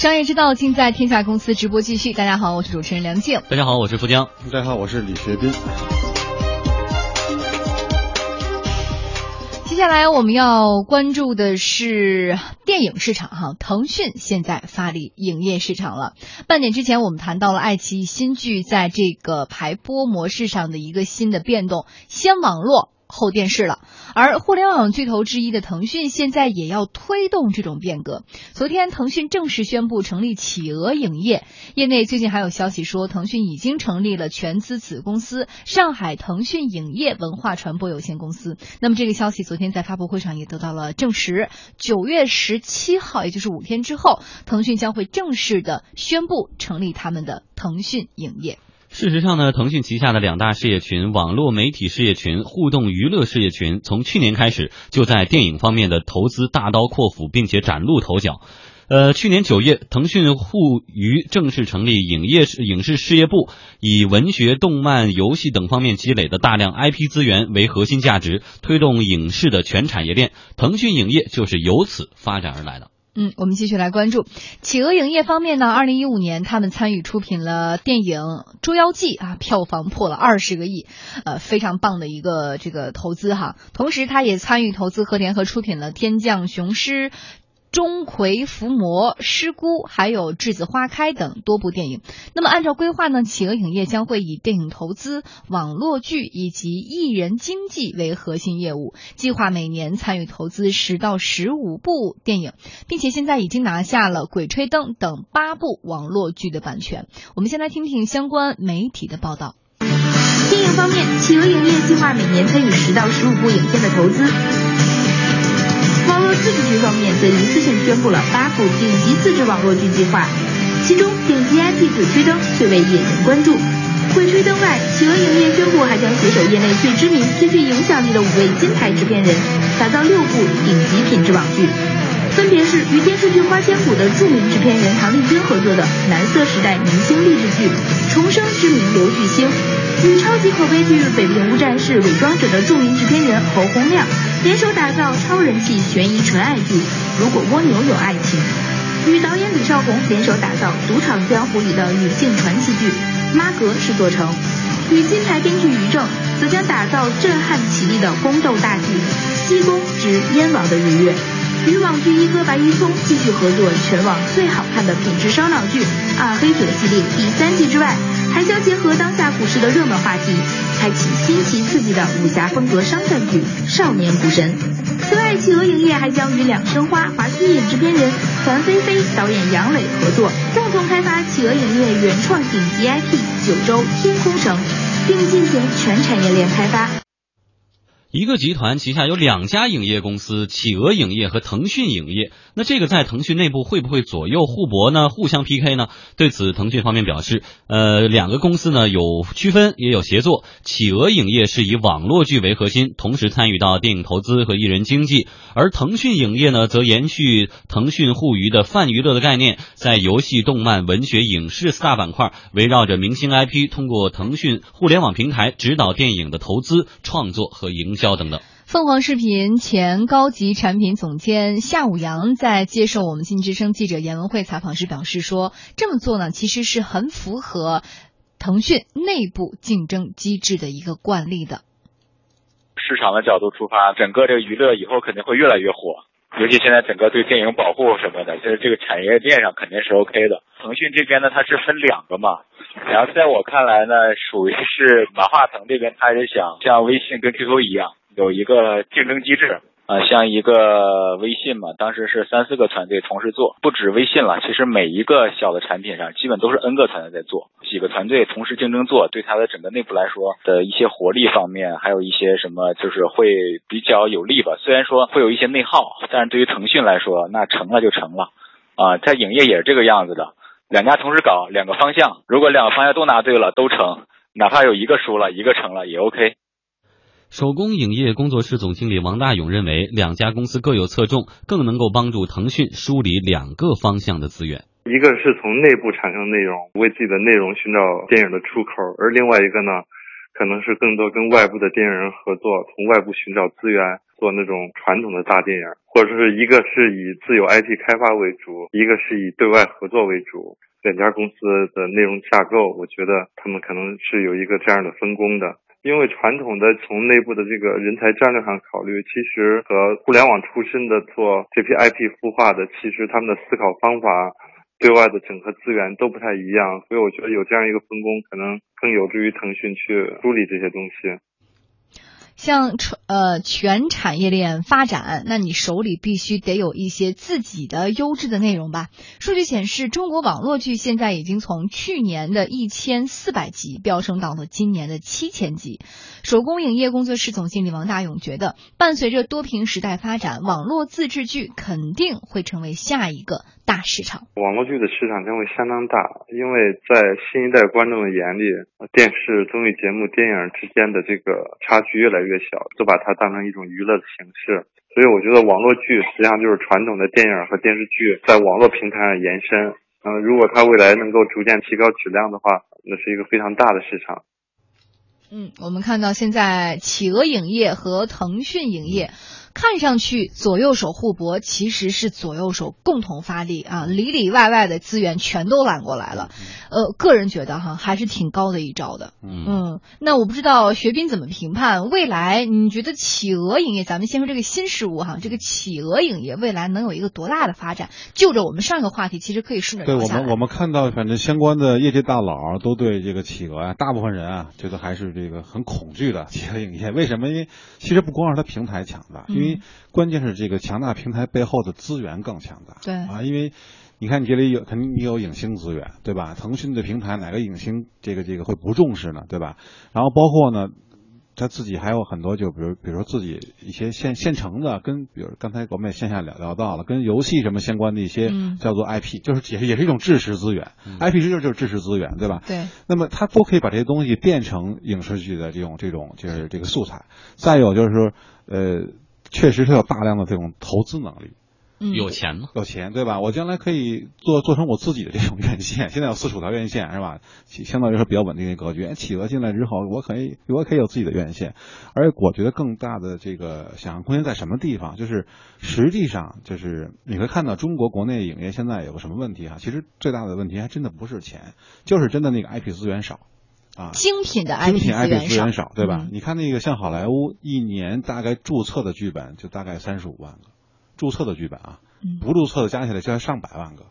商业之道尽在天下公司直播继续。大家好，我是主持人梁静。大家好，我是富江。大家好，我是李学斌。接下来我们要关注的是电影市场哈，腾讯现在发力影业市场了。半点之前我们谈到了爱奇艺新剧在这个排播模式上的一个新的变动，先网络。后电视了，而互联网巨头之一的腾讯现在也要推动这种变革。昨天，腾讯正式宣布成立企鹅影业，业内最近还有消息说，腾讯已经成立了全资子公司上海腾讯影业文化传播有限公司。那么，这个消息昨天在发布会上也得到了证实。九月十七号，也就是五天之后，腾讯将会正式的宣布成立他们的腾讯影业。事实上呢，腾讯旗下的两大事业群——网络媒体事业群、互动娱乐事业群，从去年开始就在电影方面的投资大刀阔斧，并且崭露头角。呃，去年九月，腾讯互娱正式成立影业影视事业部，以文学、动漫、游戏等方面积累的大量 IP 资源为核心价值，推动影视的全产业链。腾讯影业就是由此发展而来的。嗯，我们继续来关注企鹅影业方面呢。二零一五年，他们参与出品了电影《捉妖记》啊，票房破了二十个亿，呃，非常棒的一个这个投资哈。同时，他也参与投资和联合出品了《天降雄狮》。钟馗伏魔、师姑，还有栀子花开等多部电影。那么，按照规划呢，企鹅影业将会以电影投资、网络剧以及艺人经纪为核心业务，计划每年参与投资十到十五部电影，并且现在已经拿下了《鬼吹灯》等八部网络剧的版权。我们先来听听相关媒体的报道。电影方面，企鹅影业计划每年参与十到十五部影片的投资。网络自制剧方面，则一次性宣布了八部顶级自制网络剧计划，其中顶级 IP《鬼吹灯》最为引人关注。《鬼吹灯》外，企鹅影业宣布还将携手业内最知名、最具影响力的五位金牌制片人，打造六部顶级品质网剧，分别是与电视剧《花千骨》的著名制片人唐丽君合作的蓝色时代明星励志剧《重生之名刘巨星》，与超级口碑剧《北平无战事伪装者》的著名制片人侯洪亮。联手打造超人气悬疑纯爱剧《如果蜗牛有爱情》，与导演李少红联手打造《赌场江湖》里的女性传奇剧《妈阁是座城》，与金牌编剧于正则将打造震撼绮丽的宫斗大剧《西宫之燕王的日月》，与网剧一哥白玉聪继续合作全网最好看的品质烧脑剧《暗黑者》系列第三季之外。还将结合当下股市的热门话题，开启新奇刺激的武侠风格商战剧《少年股神》。此外，企鹅影业还将与两生花华西影制片人樊菲菲、导演杨磊合作，共同开发企鹅影业原创顶级 IP《九州天空城》，并进行全产业链开发。一个集团旗下有两家影业公司，企鹅影业和腾讯影业。那这个在腾讯内部会不会左右互搏呢？互相 PK 呢？对此，腾讯方面表示，呃，两个公司呢有区分，也有协作。企鹅影业是以网络剧为核心，同时参与到电影投资和艺人经济；而腾讯影业呢，则延续腾讯互娱的泛娱乐的概念，在游戏、动漫、文学、影视四大板块，围绕着明星 IP，通过腾讯互联网平台指导电影的投资、创作和营。销等等。凤凰视频前高级产品总监夏武阳在接受我们经济之声记者严文慧采访时表示说：“这么做呢，其实是很符合腾讯内部竞争机制的一个惯例的。市场的角度出发，整个这个娱乐以后肯定会越来越火，尤其现在整个对电影保护什么的，就是这个产业链上肯定是 OK 的。腾讯这边呢，它是分两个嘛。”然后在我看来呢，属于是马化腾这边，他是想像微信跟 QQ 一样，有一个竞争机制啊，像一个微信嘛，当时是三四个团队同时做，不止微信了，其实每一个小的产品上，基本都是 N 个团队在做，几个团队同时竞争做，对它的整个内部来说的一些活力方面，还有一些什么，就是会比较有利吧。虽然说会有一些内耗，但是对于腾讯来说，那成了就成了啊，在影业也是这个样子的。两家同时搞两个方向，如果两个方向都拿对了，都成，哪怕有一个输了，一个成了也 OK。手工影业工作室总经理王大勇认为，两家公司各有侧重，更能够帮助腾讯梳理两个方向的资源。一个是从内部产生内容，为自己的内容寻找电影的出口；而另外一个呢，可能是更多跟外部的电影人合作，从外部寻找资源，做那种传统的大电影，或者是一个是以自有 IP 开发为主，一个是以对外合作为主。两家公司的内容架构，我觉得他们可能是有一个这样的分工的。因为传统的从内部的这个人才战略上考虑，其实和互联网出身的做这批 IP 孵化的，其实他们的思考方法、对外的整合资源都不太一样，所以我觉得有这样一个分工，可能更有助于腾讯去梳理这些东西。像呃全产业链发展，那你手里必须得有一些自己的优质的内容吧？数据显示，中国网络剧现在已经从去年的一千四百集飙升到了今年的七千集。手工影业工作室总经理王大勇觉得，伴随着多屏时代发展，网络自制剧肯定会成为下一个大市场。网络剧的市场将会相当大，因为在新一代观众的眼里，电视综艺节目、电影之间的这个差距越来越。越小，都把它当成一种娱乐的形式，所以我觉得网络剧实际上就是传统的电影和电视剧在网络平台上延伸。嗯，如果它未来能够逐渐提高质量的话，那是一个非常大的市场。嗯，我们看到现在企鹅影业和腾讯影业。看上去左右手互搏，其实是左右手共同发力啊，里里外外的资源全都揽过来了。呃，个人觉得哈，还是挺高的一招的。嗯，那我不知道学斌怎么评判未来？你觉得企鹅影业，咱们先说这个新事物哈，这个企鹅影业未来能有一个多大的发展？就着我们上一个话题，其实可以顺着对我们我们看到，反正相关的业界大佬都对这个企鹅啊，大部分人啊，觉得还是这个很恐惧的企鹅影业。为什么？因为其实不光是它平台强大。因为关键是这个强大平台背后的资源更强大，对啊，因为你看你这里有肯定你有影星资源，对吧？腾讯的平台哪个影星这个这个会不重视呢，对吧？然后包括呢。他自己还有很多，就比如，比如说自己一些现现成的，跟比如刚才我们也线下聊聊到了，跟游戏什么相关的一些叫做 IP，就是也是也是一种知识资源，IP 实就是就是知识资源，对吧？对。那么他都可以把这些东西变成影视剧的这种这种就是这个素材。再有就是，呃，确实是有大量的这种投资能力。有钱吗？有钱，对吧？我将来可以做做成我自己的这种院线。现在有四十五条院线，是吧？相当于说比较稳定的格局。企鹅进来之后，我可以，我可以有自己的院线。而我觉得更大的这个想象空间在什么地方？就是实际上，就是你会看到中国国内影业现在有个什么问题啊？其实最大的问题还真的不是钱，就是真的那个 IP 资源少啊。精品的 IP 资源少，对吧？你看那个像好莱坞，一年大概注册的剧本就大概三十五万个。注册的剧本啊，不注册的加起来就要上百万个，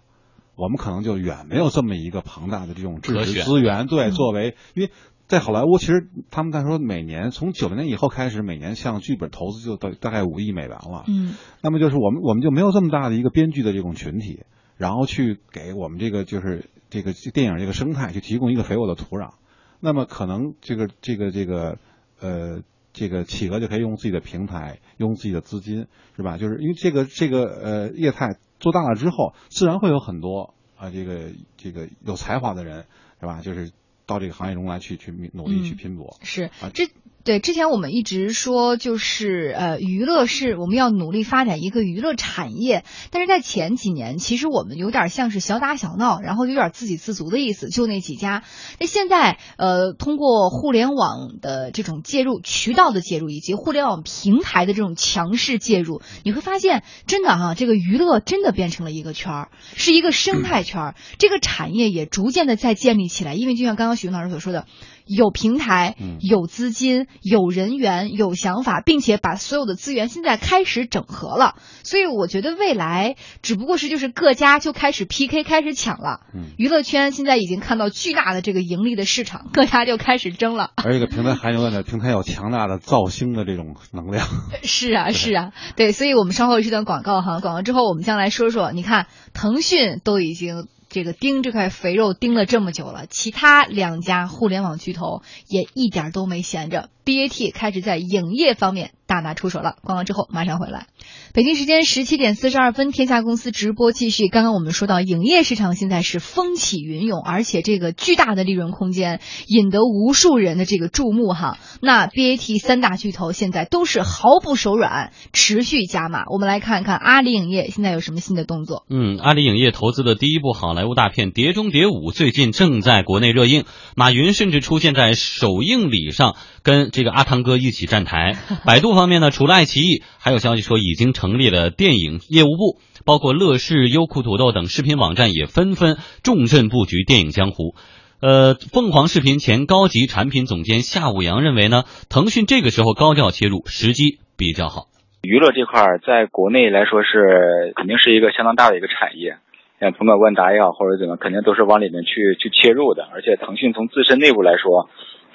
我们可能就远没有这么一个庞大的这种知识资源。对，作为因为在好莱坞，其实他们在说每年从九零年以后开始，每年向剧本投资就大大概五亿美元了。嗯，那么就是我们我们就没有这么大的一个编剧的这种群体，然后去给我们这个就是这个电影这个生态去提供一个肥沃的土壤。那么可能这个这个这个呃。这个企鹅就可以用自己的平台，用自己的资金，是吧？就是因为这个这个呃业态做大了之后，自然会有很多啊这个这个有才华的人，是吧？就是到这个行业中来去去努力去拼搏。是啊，这。对，之前我们一直说，就是呃，娱乐是我们要努力发展一个娱乐产业。但是在前几年，其实我们有点像是小打小闹，然后有点自给自足的意思，就那几家。那现在呃，通过互联网的这种介入、渠道的介入，以及互联网平台的这种强势介入，你会发现，真的哈，这个娱乐真的变成了一个圈儿，是一个生态圈儿。这个产业也逐渐的在建立起来，因为就像刚刚许老师所说的。有平台，有资金，有人员，有想法，并且把所有的资源现在开始整合了。所以我觉得未来只不过是就是各家就开始 PK，开始抢了。娱乐圈现在已经看到巨大的这个盈利的市场，各家就开始争了。而一个平台还有呢，平台有强大的造星的这种能量。是啊，是啊，对，所以我们稍后一段广告哈，广告之后我们将来说说，你看腾讯都已经。这个盯这块肥肉盯了这么久了，其他两家互联网巨头也一点都没闲着。BAT 开始在影业方面大打出手了。广告之后马上回来。北京时间十七点四十二分，天下公司直播继续。刚刚我们说到，影业市场现在是风起云涌，而且这个巨大的利润空间引得无数人的这个注目哈。那 BAT 三大巨头现在都是毫不手软，持续加码。我们来看看阿里影业现在有什么新的动作。嗯，阿里影业投资的第一部好莱坞大片《碟中谍五》最近正在国内热映，马云甚至出现在首映礼上跟。这个阿汤哥一起站台，百度方面呢，除了爱奇艺，还有消息说已经成立了电影业务部，包括乐视、优酷土豆等视频网站也纷纷重镇布局电影江湖。呃，凤凰视频前高级产品总监夏武阳认为呢，腾讯这个时候高调切入，时机比较好。娱乐这块在国内来说是肯定是一个相当大的一个产业，像甭管万达也好或者怎么，肯定都是往里面去去切入的。而且腾讯从自身内部来说，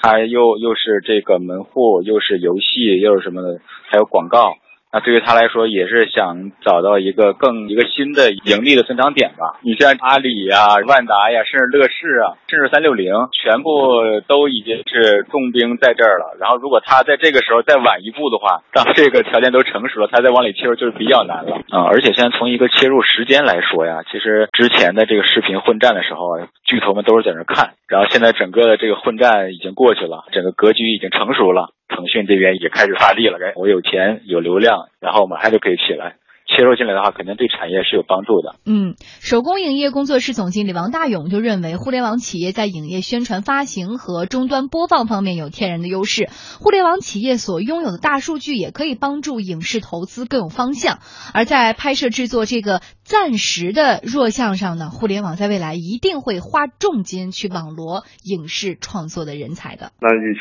他又又是这个门户，又是游戏，又是什么的，还有广告。那对于他来说，也是想找到一个更一个新的盈利的增长点吧。你像阿里呀、万达呀，甚至乐视啊，甚至三六零，全部都已经是重兵在这儿了。然后，如果他在这个时候再晚一步的话，当这个条件都成熟了，他再往里切入就是比较难了啊。而且现在从一个切入时间来说呀，其实之前的这个视频混战的时候，巨头们都是在那看，然后现在整个的这个混战已经过去了，整个格局已经成熟了。腾讯这边也开始发力了，我有钱有流量，然后马上就可以起来。切入进来的话，肯定对产业是有帮助的。嗯，手工影业工作室总经理王大勇就认为，互联网企业在影业宣传、发行和终端播放方面有天然的优势。互联网企业所拥有的大数据也可以帮助影视投资更有方向。而在拍摄制作这个暂时的弱项上呢，互联网在未来一定会花重金去网罗影视创作的人才的。那与其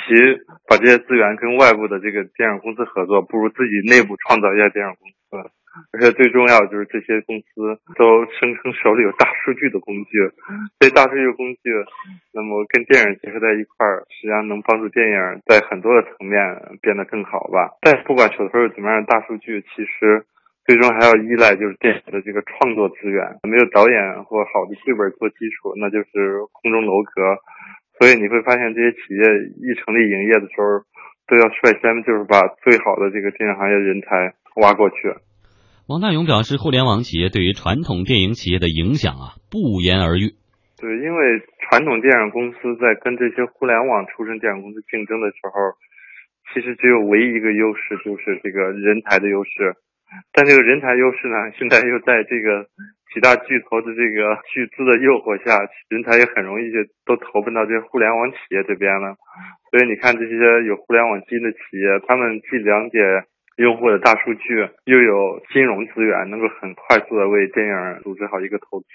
把这些资源跟外部的这个电影公司合作，不如自己内部创造一家电影公司。而且最重要就是这些公司都声称手里有大数据的工具，这大数据工具，那么跟电影结合在一块儿，实际上能帮助电影在很多的层面变得更好吧。但不管手头有怎么样的大数据，其实最终还要依赖就是电影的这个创作资源，没有导演或好的剧本做基础，那就是空中楼阁。所以你会发现这些企业一成立营业的时候，都要率先就是把最好的这个电影行业人才挖过去。王大勇表示，互联网企业对于传统电影企业的影响啊，不言而喻。对，因为传统电影公司在跟这些互联网出身电影公司竞争的时候，其实只有唯一一个优势，就是这个人才的优势。但这个人才优势呢，现在又在这个几大巨头的这个巨资的诱惑下，人才也很容易就都投奔到这些互联网企业这边了。所以你看，这些有互联网基因的企业，他们既了解。用户的大数据又有金融资源，能够很快速的为电影组织好一个投资，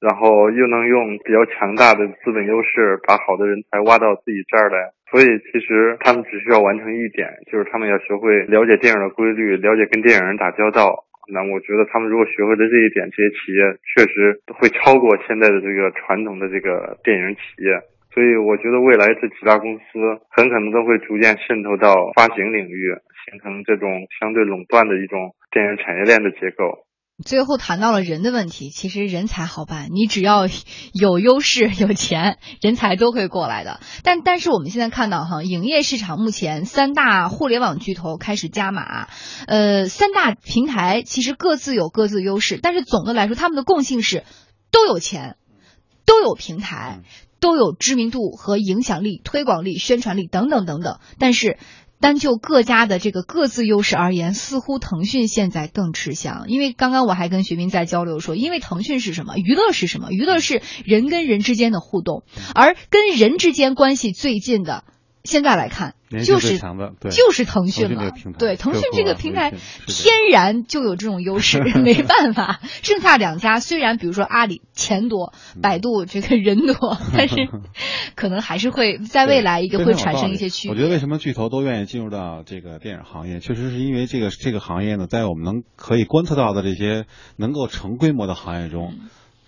然后又能用比较强大的资本优势把好的人才挖到自己这儿来。所以其实他们只需要完成一点，就是他们要学会了解电影的规律，了解跟电影人打交道。那我觉得他们如果学会了这一点，这些企业确实会超过现在的这个传统的这个电影企业。所以我觉得未来这几大公司很可能都会逐渐渗透到发行领域。形成这种相对垄断的一种电影产业链的结构。最后谈到了人的问题，其实人才好办，你只要有优势、有钱，人才都会过来的。但但是我们现在看到哈，影业市场目前三大互联网巨头开始加码，呃，三大平台其实各自有各自优势，但是总的来说，他们的共性是都有钱，都有平台，都有知名度和影响力、推广力、宣传力等等等等，但是。单就各家的这个各自优势而言，似乎腾讯现在更吃香。因为刚刚我还跟徐斌在交流说，因为腾讯是什么？娱乐是什么？娱乐是人跟人之间的互动，而跟人之间关系最近的。现在来看，就是就是腾讯了。对，腾讯这个平台天然就有这种优势，没办法。剩下两家虽然比如说阿里钱多，百度这个人多，但是可能还是会在未来一个会产生一些区别。我觉得为什么巨头都愿意进入到这个电影行业，确实是因为这个这个行业呢，在我们能可以观测到的这些能够成规模的行业中。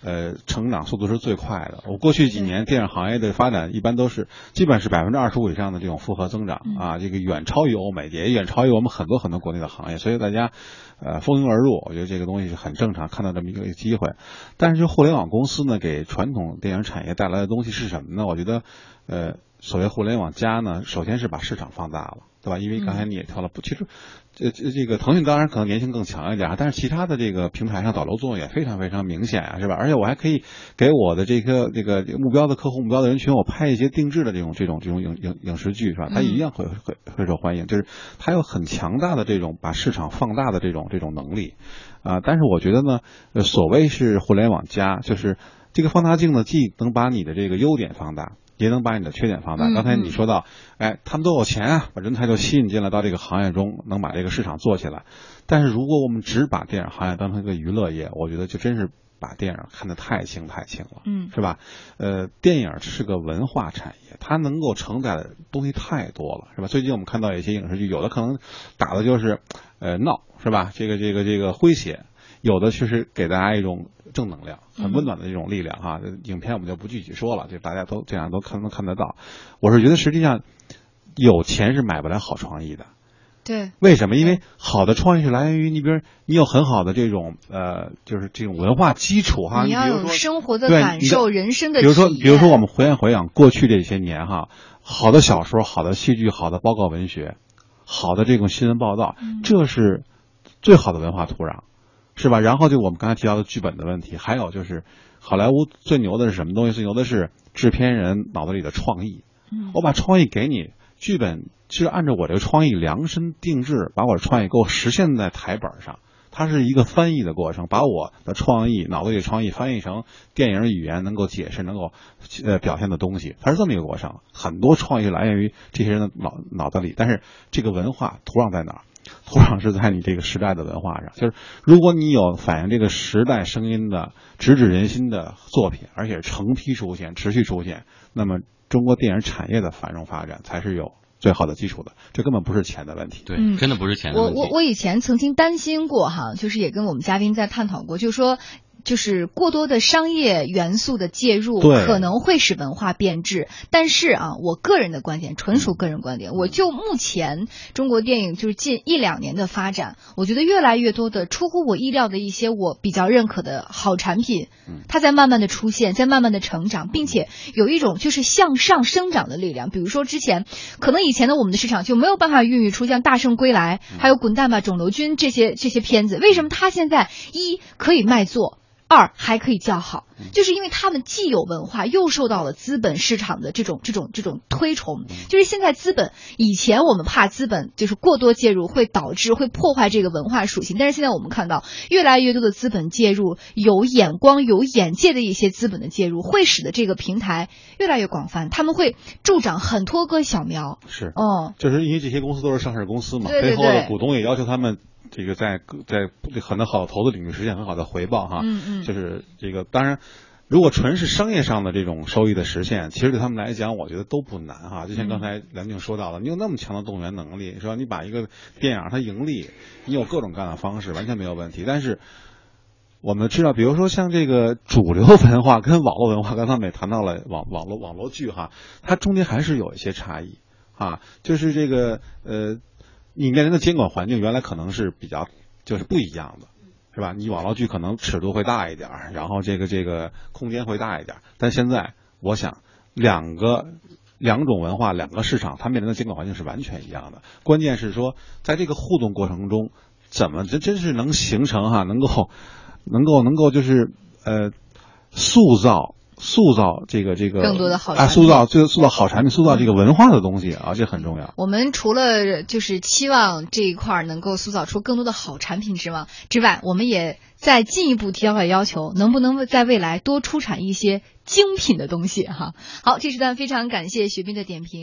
呃，成长速度是最快的。我过去几年电影行业的发展，一般都是基本是百分之二十五以上的这种复合增长啊，这个远超于欧美，也远超于我们很多很多国内的行业。所以大家，呃，蜂拥而入，我觉得这个东西是很正常，看到这么一个机会。但是就互联网公司呢，给传统电影产业带来的东西是什么呢？我觉得，呃，所谓互联网加呢，首先是把市场放大了。对吧？因为刚才你也挑了，不，其实，这这这个腾讯当然可能粘性更强一点，但是其他的这个平台上导流作用也非常非常明显啊，是吧？而且我还可以给我的这个这个目标的客户、目标的人群，我拍一些定制的这种这种这种影影影视剧，是吧？它一样会会会受欢迎，就是它有很强大的这种把市场放大的这种这种能力啊。但是我觉得呢，所谓是互联网加，就是这个放大镜呢，既能把你的这个优点放大。也能把你的缺点放大。嗯刚才你说到，哎，他们都有钱啊，把人才就吸引进来到这个行业中，能把这个市场做起来。但是如果我们只把电影行业当成一个娱乐业，我觉得就真是把电影看得太轻太轻了。嗯是吧？呃，电影是个文化产业，它能够承载的东西太多了，是吧？最近我们看到有一些影视剧，有的可能打的就是，呃，闹，是吧？这个这个这个诙谐，有的确实给大家一种正能量、很温暖的这种力量哈。影片我们就不具体说了，就大家都这样都看能看得到。我是觉得实际上有钱是买不来好创意的。对，为什么？因为好的创意是来源于你，比如你有很好的这种呃，就是这种文化基础哈。你要有生活的感受，人生的比如说，比如说我们回想回想过去这些年哈，好的小说、好的戏剧、好的报告文学、好的这种新闻报道，嗯这是最好的文化土壤，是吧？然后就我们刚才提到的剧本的问题，还有就是好莱坞最牛的是什么东西？最牛的是制片人脑子里的创意。嗯我把创意给你，剧本是按照我这个创意量身定制，把我的创意给我实现在台本上。它是一个翻译的过程，把我的创意、脑子里的创意翻译成电影语言能够解释、能够呃表现的东西，它是这么一个过程。很多创意来源于这些人的脑脑子里，但是这个文化土壤在哪儿？土壤是在你这个时代的文化上。就是如果你有反映这个时代声音的、直指人心的作品，而且成批出现、持续出现，那么中国电影产业的繁荣发展才是有最好的基础的。这根本不是钱的问题。对，嗯真的不是钱的问题。我我我以前曾经担心过哈，就是也跟我们嘉宾在探讨过，就是说。就是过多的商业元素的介入，可能会使文化变质。但是啊，我个人的观点，纯属个人观点，我就目前中国电影就是近一两年的发展，我觉得越来越多的出乎我意料的一些我比较认可的好产品，它在慢慢的出现，在慢慢的成长，并且有一种就是向上生长的力量。比如说之前可能以前的我们的市场就没有办法孕育出像《大圣归来》还有《滚蛋吧肿瘤君》这些这些片子，为什么它现在一可以卖座？二还可以叫好，就是因为他们既有文化，又受到了资本市场的这种这种这种推崇。就是现在资本，以前我们怕资本就是过多介入会导致会破坏这个文化属性，但是现在我们看到越来越多的资本介入，有眼光、有眼界的一些资本的介入，会使得这个平台越来越广泛，他们会助长很多个小苗。是，哦，就是因为这些公司都是上市公司嘛，对对背后的对。股东也要求他们这个在在很多好的投资领域实现很好的回报哈。嗯嗯就是这个当然。如果纯是商业上的这种收益的实现，其实对他们来讲，我觉得都不难哈。就像刚才梁静说到了，你有那么强的动员能力，是吧？你把一个电影它盈利，你有各种各样的方式，完全没有问题。但是我们知道，比如说像这个主流文化跟网络文化，刚才我们也谈到了网网络网络剧哈，它中间还是有一些差异啊。就是这个呃，你面临的监管环境原来可能是比较就是不一样的。是吧？你网络剧可能尺度会大一点儿，然后这个这个空间会大一点儿，但现在我想两个两种文化、两个市场，它面临的监管环境是完全一样的。关键是说，在这个互动过程中，怎么真真是能形成哈，能够能够能够就是呃塑造。塑造这个这个更多的好啊，产品塑造这个塑造好产品，塑造这个文化的东西啊，这很重要。我们除了就是期望这一块儿能够塑造出更多的好产品之外之外，我们也在进一步提高了要求，能不能在未来多出产一些精品的东西哈？好，这时段非常感谢雪斌的点评。